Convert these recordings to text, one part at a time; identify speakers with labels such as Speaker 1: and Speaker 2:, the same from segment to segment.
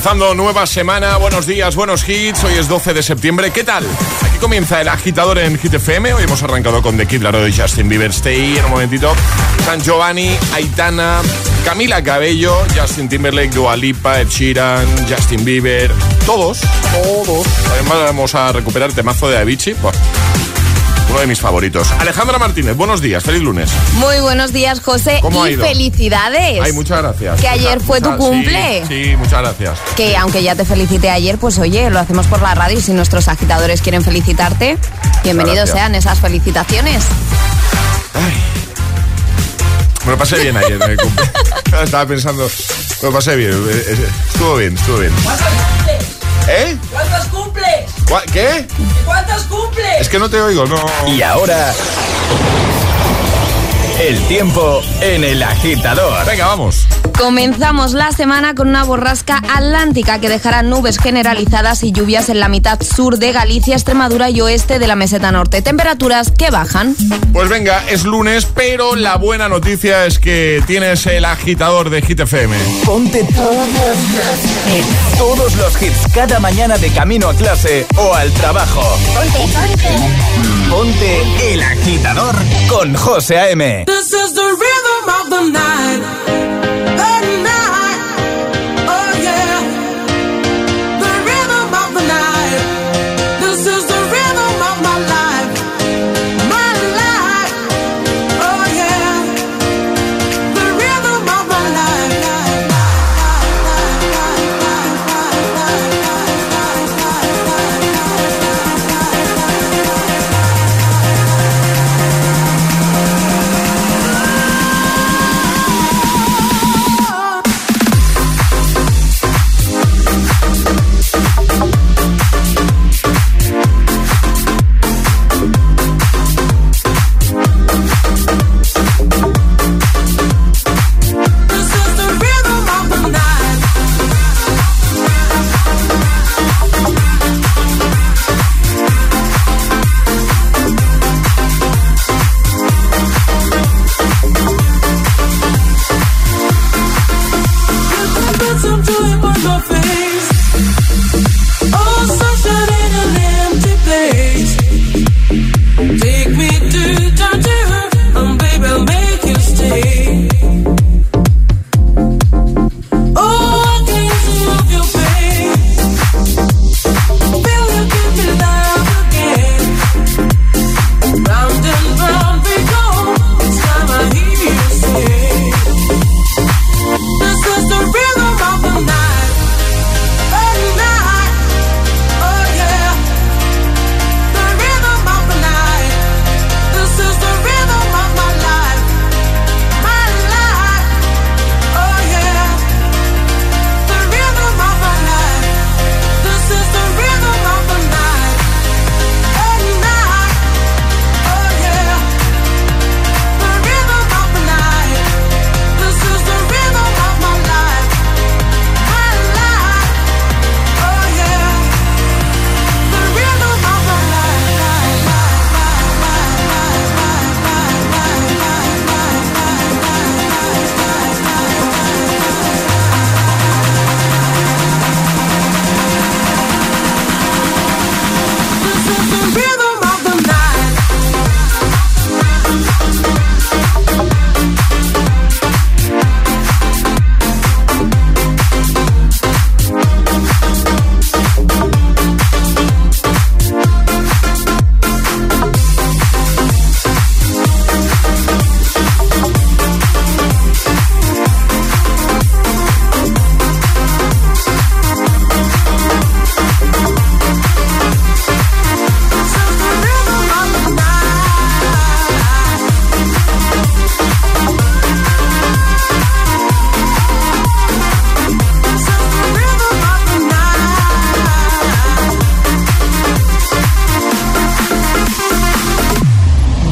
Speaker 1: Comenzando nueva semana, buenos días, buenos hits. Hoy es 12 de septiembre. ¿Qué tal? Aquí comienza el agitador en Hit FM. Hoy hemos arrancado con The Kid Laroi Justin Bieber. Stay en un momentito. San Giovanni, Aitana, Camila Cabello, Justin Timberlake, Dua Lipa, Ed Sheeran, Justin Bieber. Todos, todos. Además vamos a recuperar temazo de Avicii. Buah, Uno de mis favoritos. Alejandra Martínez, buenos días, feliz lunes.
Speaker 2: Muy buenos días, José.
Speaker 1: ¿Cómo ha
Speaker 2: y
Speaker 1: ido?
Speaker 2: felicidades.
Speaker 1: Ay, muchas gracias.
Speaker 2: Que ayer
Speaker 1: Muchas-
Speaker 2: fue tu cumple.
Speaker 1: Sí, sí, muchas gracias.
Speaker 2: Que aunque ya te felicité ayer, pues oye, lo hacemos por la radio y si nuestros agitadores quieren felicitarte, bienvenidos
Speaker 1: Gracias.
Speaker 2: sean esas felicitaciones.
Speaker 1: Me lo pasé bien ayer en el cumple. Estaba pensando, me lo pasé bien. eh, eh, Estuvo bien, estuvo bien. ¿Eh?
Speaker 3: ¿Cuántos cumples?
Speaker 1: ¿Cuá- ¿Qué?
Speaker 3: ¿Cuántos cumples?
Speaker 1: Es que no te oigo, no.
Speaker 4: Y ahora, el tiempo en el agitador.
Speaker 1: Venga, vamos.
Speaker 2: Comenzamos la semana con una borrasca atlántica que dejará nubes generalizadas y lluvias en la mitad sur de Galicia, Extremadura y oeste de la meseta norte. Temperaturas que bajan.
Speaker 1: Pues venga, es lunes, pero la buena noticia es que tienes el agitador de Hit FM.
Speaker 4: Ponte todos los hits. Todos los hits cada mañana de camino a clase o al trabajo.
Speaker 5: Ponte, ponte.
Speaker 4: Ponte el agitador con José A.M.
Speaker 3: This is the rhythm of the night.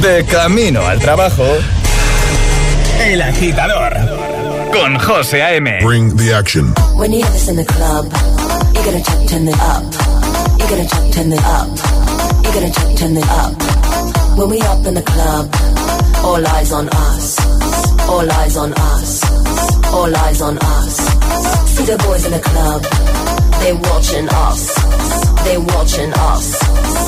Speaker 4: De camino al trabajo. El agitador. Con José A.M.
Speaker 6: Bring the action.
Speaker 2: When you have this in the club, you gotta check, turn it up. You gotta check, turn it up. You gotta check, turn it up. When we up in the club, all eyes on us. All eyes on us. All eyes on us. See the boys in the club, they watching us. They watching us.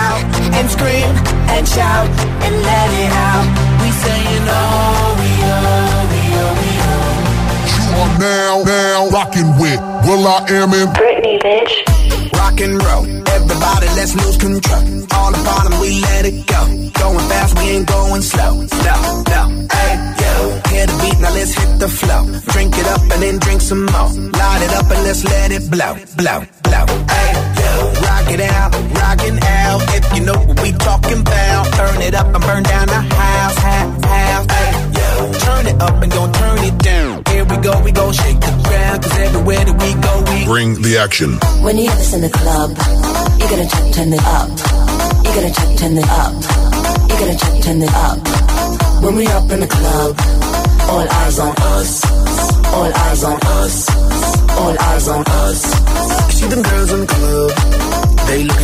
Speaker 7: And scream and shout and let it out. We saying oh, we oh, we oh, we oh.
Speaker 6: are now, now rocking with Will.i.am in
Speaker 8: Britney, bitch.
Speaker 9: Rock and roll. Everybody, let's lose control. All the bottom, we let it go. Going fast, we ain't going slow. No, no. Hey, yo. Hear the beat, now let's hit the flow. Drink it up and then drink some more. Light it up and let's let it blow, blow, blow. Hey, yo. Rock it out, rockin' out. If you know what we talking about, turn it up and burn down the house, house, house. Hey, yo. Turn it up and don't turn it down. Here we go, we go shake the ground. Cause everywhere that we go, we
Speaker 6: Bring the action.
Speaker 2: When you have this in the club, you gotta check, turn it up. You gotta check, turn it up. You gotta check, turn it up. When we up in the club, all eyes on us. All eyes on us. All eyes on us.
Speaker 9: See them girls in the club, they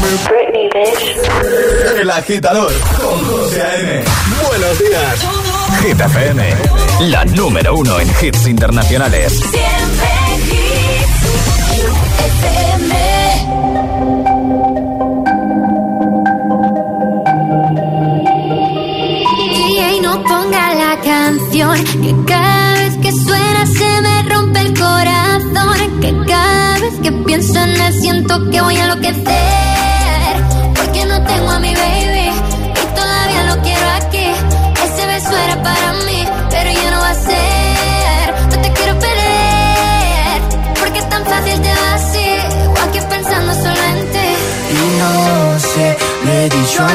Speaker 8: Britney, bitch.
Speaker 4: El agitador. Con José A.M. Buenos días. Hit FM. La número uno en hits internacionales.
Speaker 8: Siempre hits.
Speaker 10: No ponga la canción que cada vez que suena se me rompe el corazón que cada vez que pienso en él siento que voy a enloquecer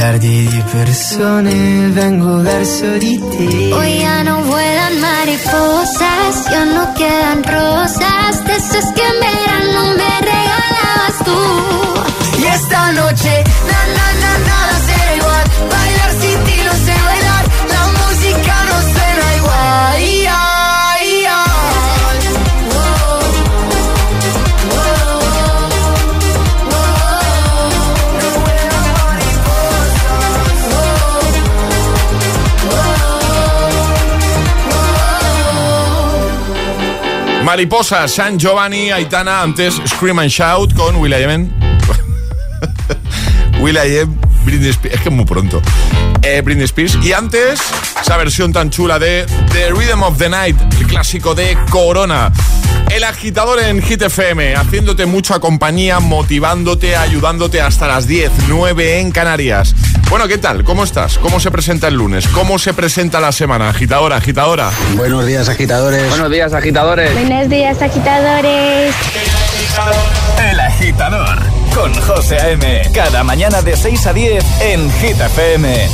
Speaker 11: miliardi di persone vengo verso di te.
Speaker 10: Hoy ya no vuelan mariposas, ya no quedan rosas, de esas que me
Speaker 1: mariposa, San Giovanni, Aitana, antes Scream and Shout con Will.i.am. Will.i.am, Britney Spears, es que es muy pronto. Eh, Britney Y antes, esa versión tan chula de The Rhythm of the Night, el clásico de Corona. El agitador en Hit FM, haciéndote mucha compañía, motivándote, ayudándote hasta las 10, 9 en Canarias. Bueno, ¿qué tal? ¿Cómo estás? ¿Cómo se presenta el lunes? ¿Cómo se presenta la semana? Agitadora, agitadora.
Speaker 12: Buenos días, agitadores.
Speaker 13: Buenos días, agitadores.
Speaker 10: Buenos días, agitadores.
Speaker 8: El agitador con José A.M. Cada mañana de 6 a 10 en Gita FM.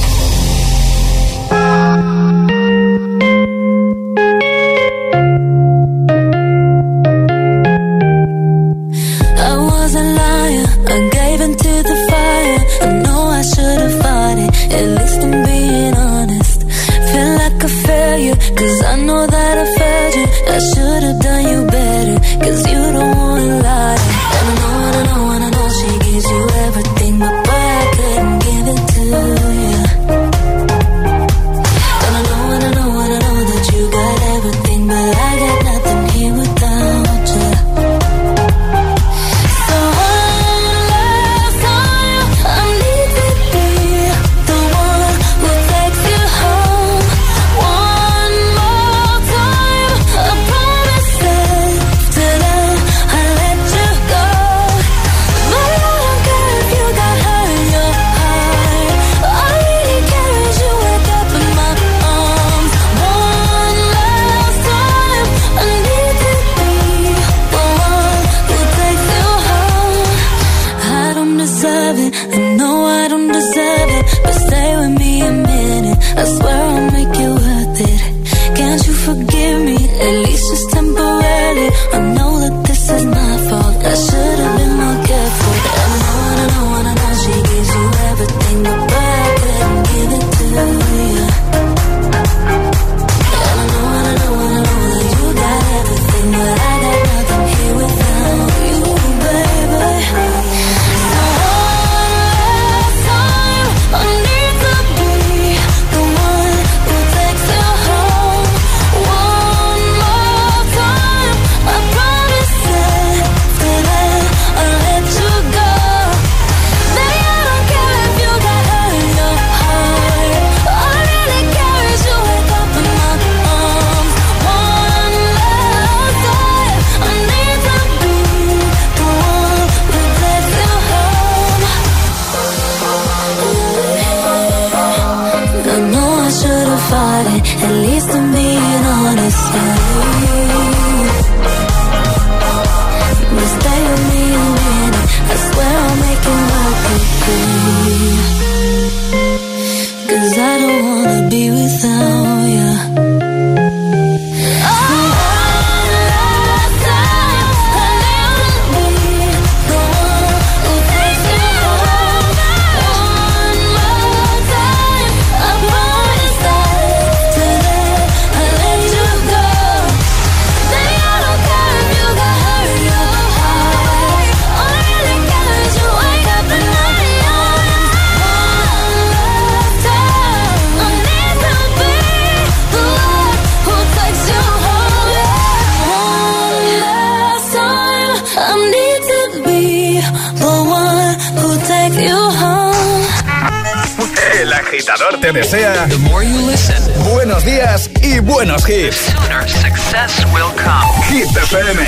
Speaker 14: desea The more you
Speaker 8: listen, buenos días y buenos hits. Sooner success will come. Hit FM,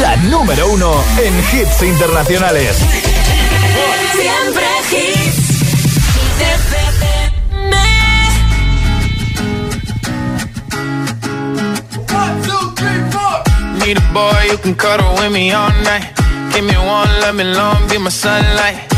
Speaker 8: la número uno en hits internacionales.
Speaker 14: Siempre hits.
Speaker 15: Need a boy who can cuddle with me all night. Give me one, let me long, be my sunlight.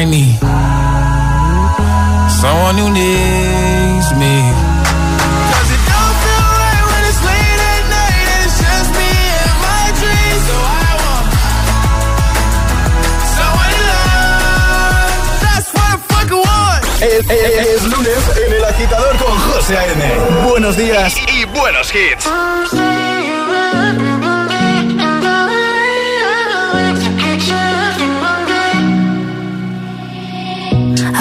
Speaker 15: Need someone who needs me. 'Cause it don't feel right when it's late at night and it's just me and my dreams. So I want someone to love. That's what I fucking want.
Speaker 4: Es, es- es lunes en el agitador con José A.M. Buenos días y, buenos hits.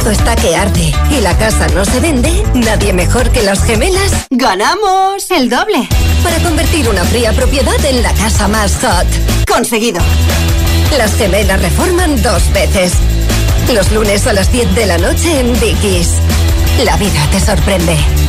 Speaker 5: Mercado está que arde y la casa no se vende, nadie mejor que las gemelas ganamos el doble para convertir una fría propiedad en la casa más hot. Conseguido. Las gemelas reforman dos veces. Los lunes a las 10 de la noche en Dickies. La vida te sorprende.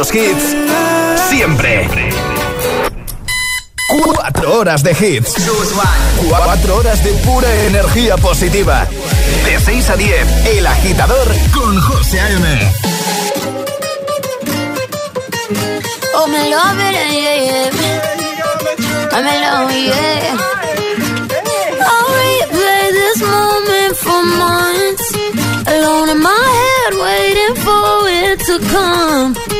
Speaker 4: Los hits. Siempre. Cuatro horas de hits. Cuatro horas de pura energía positiva. De 6 a 10, El Agitador con José A.M.
Speaker 8: Oh, me love it, yeah, yeah. I'm love, yeah. I'll replay this moment for months. Alone in my head, waiting for it to come.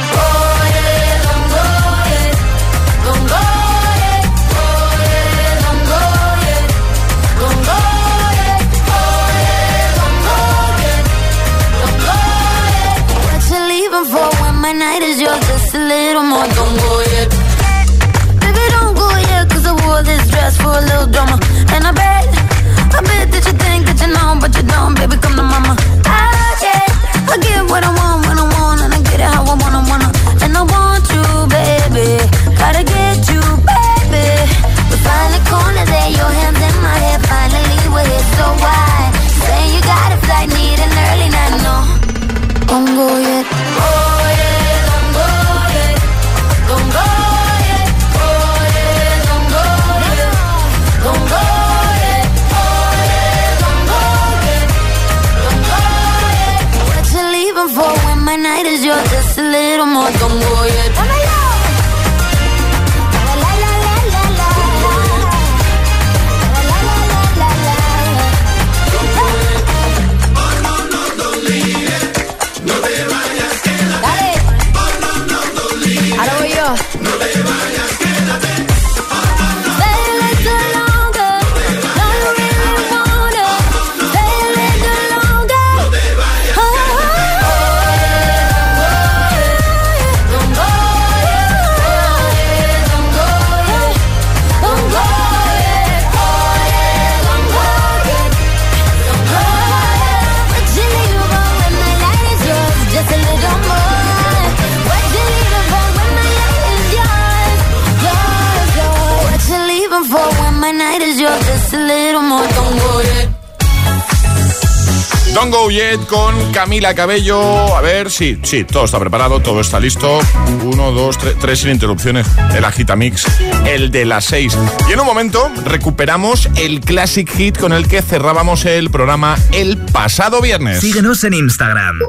Speaker 1: Camila Cabello. A ver, sí, sí, todo está preparado, todo está listo. Uno, dos, tres, tres sin interrupciones. El Agitamix, el de las seis. Y en un momento recuperamos el Classic Hit con el que cerrábamos el programa el pasado viernes.
Speaker 16: Síguenos en Instagram.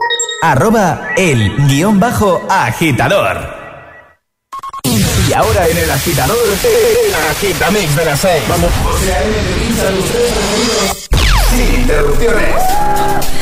Speaker 16: Arroba el guion bajo agitador. Y ahora en el agitador, el Agitamix de las seis. Vamos. Sin interrupciones.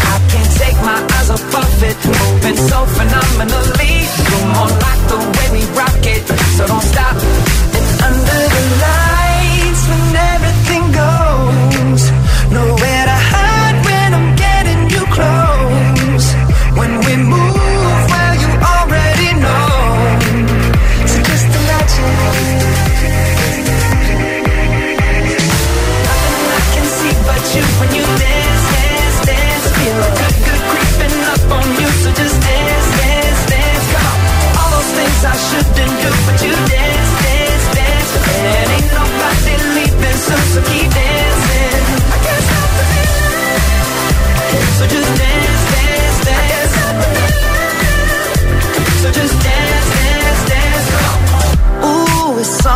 Speaker 14: my eyes of it, moving so phenomenally. You're more like the way we rock it, so don't stop. And under the lights, when everything goes, nowhere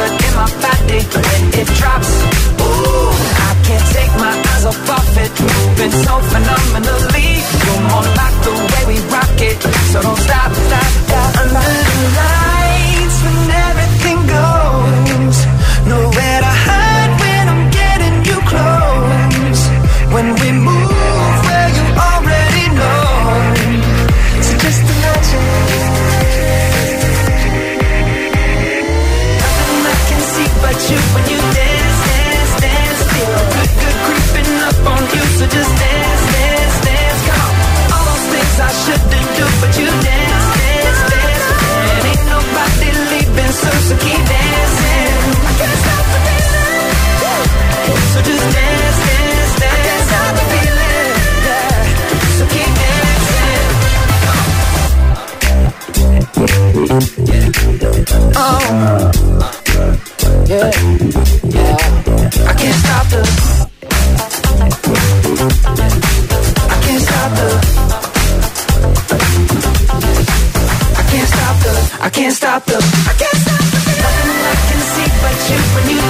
Speaker 14: blood in my body when it drops. Ooh, I can't take my eyes off of it, moving so phenomenally. You're more like the way we rock it, so don't stop, stop, stop. Under the lights, can't stop the feeling. Oh. I can't stop the. I can't stop the. I can't stop the. I can't stop the. I can't stop the. Nothing I can see but you when you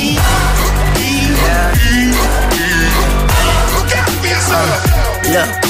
Speaker 17: Enemy.
Speaker 6: Look out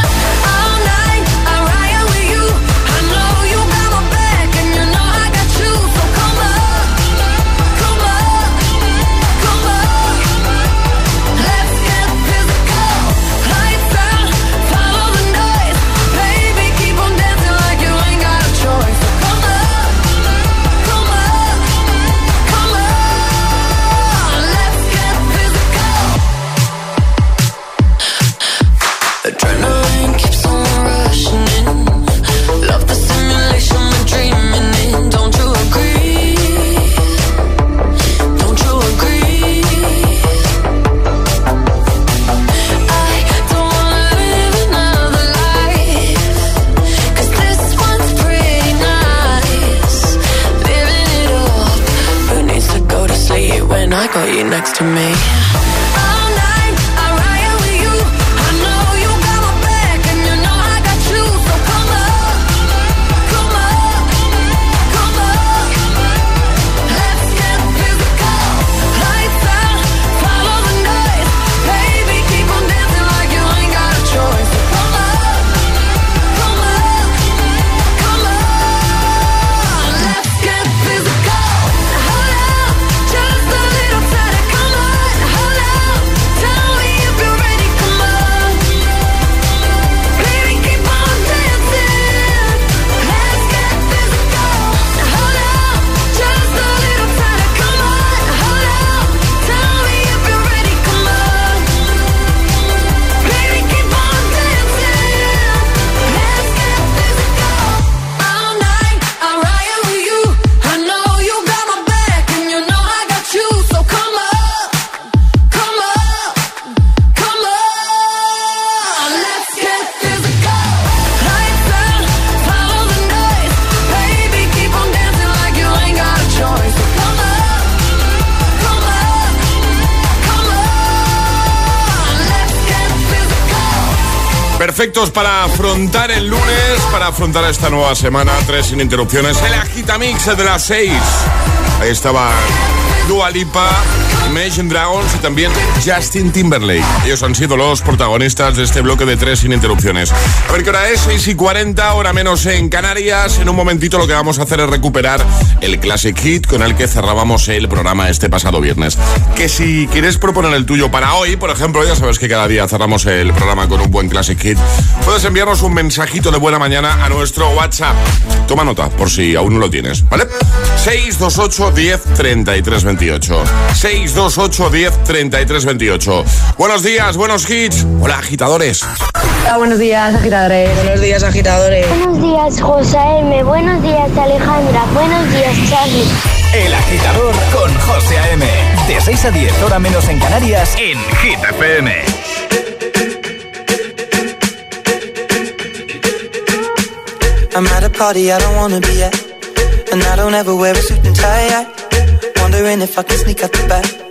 Speaker 1: Perfectos para afrontar el lunes, para afrontar esta nueva semana, tres sin interrupciones. El Agitamix de las seis. Ahí estaba Dua Lipa, Imagine Dragons y también Justin Timberlake. Ellos han sido los protagonistas de este bloque de tres sin interrupciones. A ver qué hora es, 6 y 40, hora menos en Canarias. En un momentito lo que vamos a hacer es recuperar el Classic Hit con el que cerrábamos el programa este pasado viernes. Que si quieres proponer el tuyo para hoy, por ejemplo, ya sabes que cada día cerramos el programa con un buen Classic Hit, puedes enviarnos un mensajito de buena mañana a nuestro WhatsApp. Toma nota, por si aún no lo tienes, ¿vale? 628 10 33 28. 628 10 33 28. Buenos días, buenos hits. Hola, agitadores.
Speaker 18: Hola, buenos días, agitadores. Buenos días, agitadores.
Speaker 19: Buenos días, José M. Buenos días, Alejandra. Buenos días, Charlie.
Speaker 16: El agitador con José A.M. De 6 a 10, hora menos en Canarias, en Hit FM.
Speaker 3: I'm at a party I don't wanna be at. And I don't ever wear a suit and tie. Wondering if I can sneak out the back.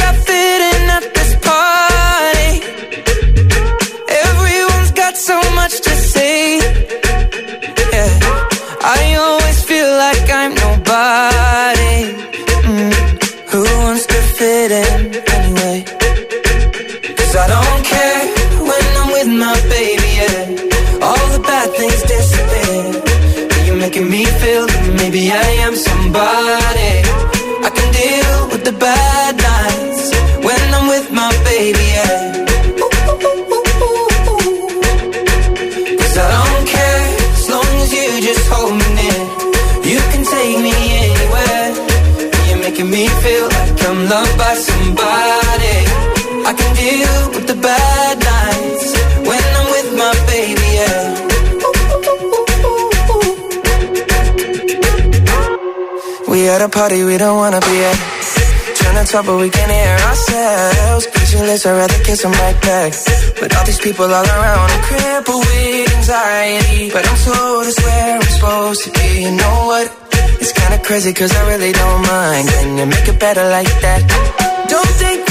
Speaker 3: But we can hear ourselves. Pictureless, I'd rather kiss them right back. But all these people all around, I'm crippled with anxiety. But I'm told it's where I'm supposed to be. You know what? It's kinda crazy cause I really don't mind. Can you make it better like that? Don't think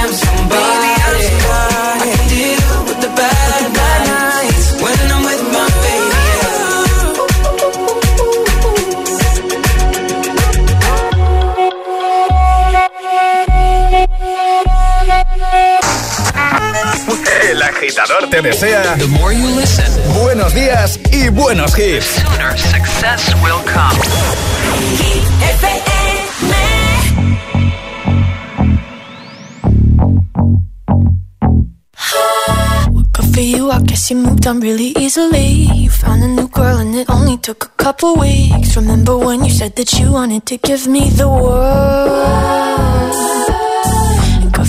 Speaker 3: am
Speaker 16: agitador te desea buenos días y buenos hits.
Speaker 20: success will come.
Speaker 8: Good for you, I guess you moved on really easily. You found a new girl and it only took a couple weeks. Remember when you said that you wanted to give me the world?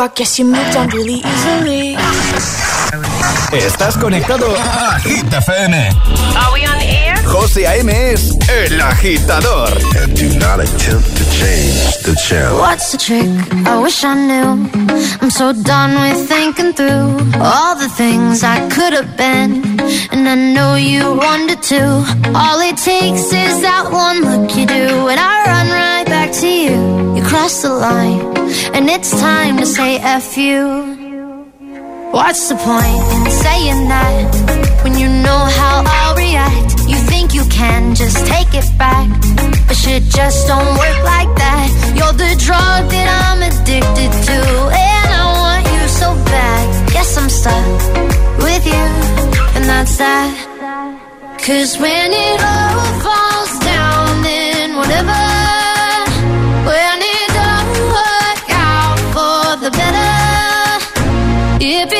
Speaker 21: I guess you moved on really easily.
Speaker 4: Estás conectado a Hit FM.
Speaker 22: Are we on air?
Speaker 4: José A.M. es el aHITador.
Speaker 23: And do not attempt to change the channel.
Speaker 8: What's the trick? I wish I knew. I'm so done with thinking through all the things I could have been. And I know you wanted to. All it takes is that one look you do, and I run right back to you. You cross the line, and it's time to say F you. What's the point in saying that when you know how I'll react? You think you can just take it back, but shit just don't work like that. You're the drug that I'm addicted to, and I want you so bad. Guess I'm stuck with you, and that's that. Cause when it all falls If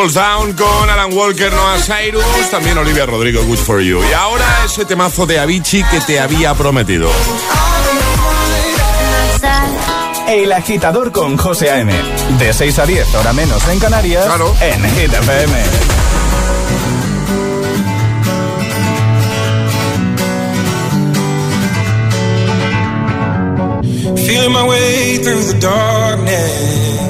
Speaker 8: Falls Down
Speaker 1: con Alan Walker, Noah Cyrus, también Olivia Rodrigo, Good For You. Y ahora ese temazo de Avicii que te había prometido.
Speaker 16: El agitador con José A.M. De 6 a 10, hora menos en Canarias.
Speaker 1: Claro.
Speaker 16: En Hit FM.
Speaker 15: Feeling my way through the darkness,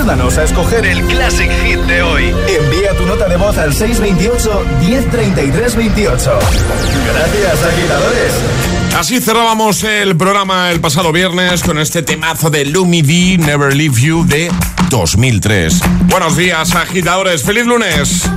Speaker 16: Ayúdanos a escoger el Classic Hit de hoy. Envía tu nota de voz al 628 1033 28. Gracias, agitadores.
Speaker 1: Así cerrábamos el programa el pasado viernes con este temazo de Lumi D, Never Leave You de 2003. Buenos días, agitadores. ¡Feliz lunes!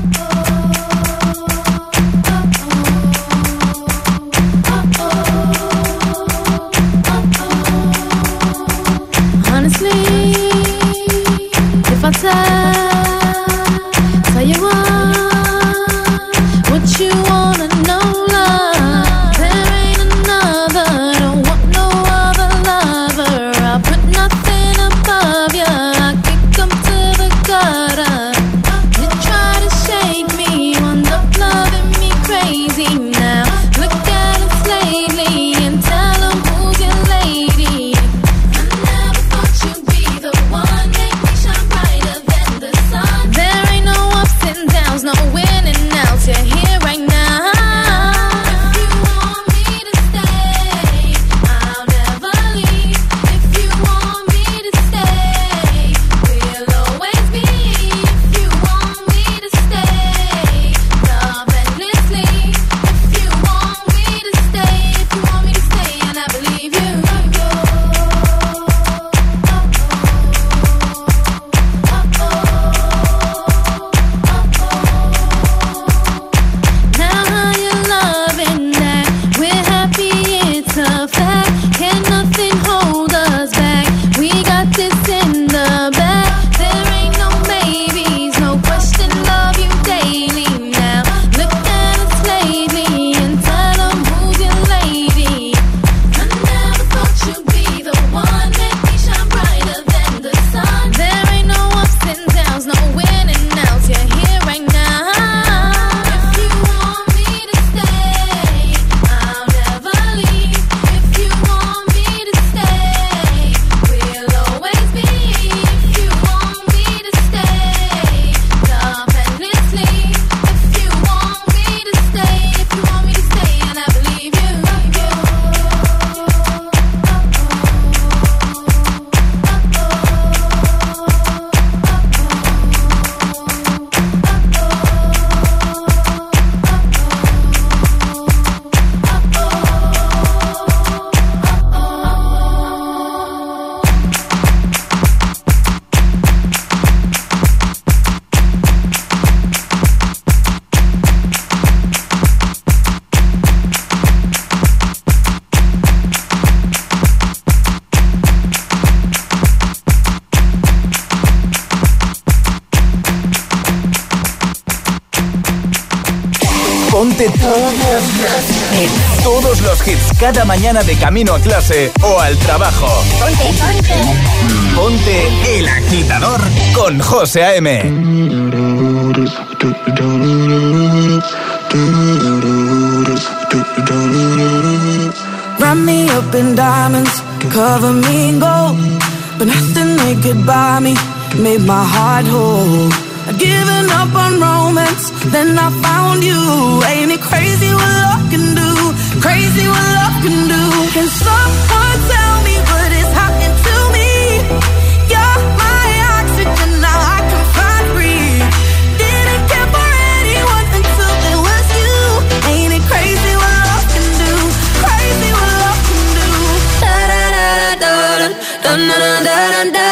Speaker 4: cada mañana de camino a clase o al trabajo.
Speaker 5: Ponte, ponte.
Speaker 4: Ponte el agitador con José A.M.
Speaker 8: Run me up in diamonds, cover me in gold. But nothing they could buy me made my heart whole. I'd given up on romance, then I found you. Ain't it crazy? Crazy what love can do. Can someone tell me what is happening to me? You're my oxygen, now I can find breathe. Didn't care for anyone until it was you. Ain't it crazy what love can do? Crazy what love can do. Da da da da da da da da da da.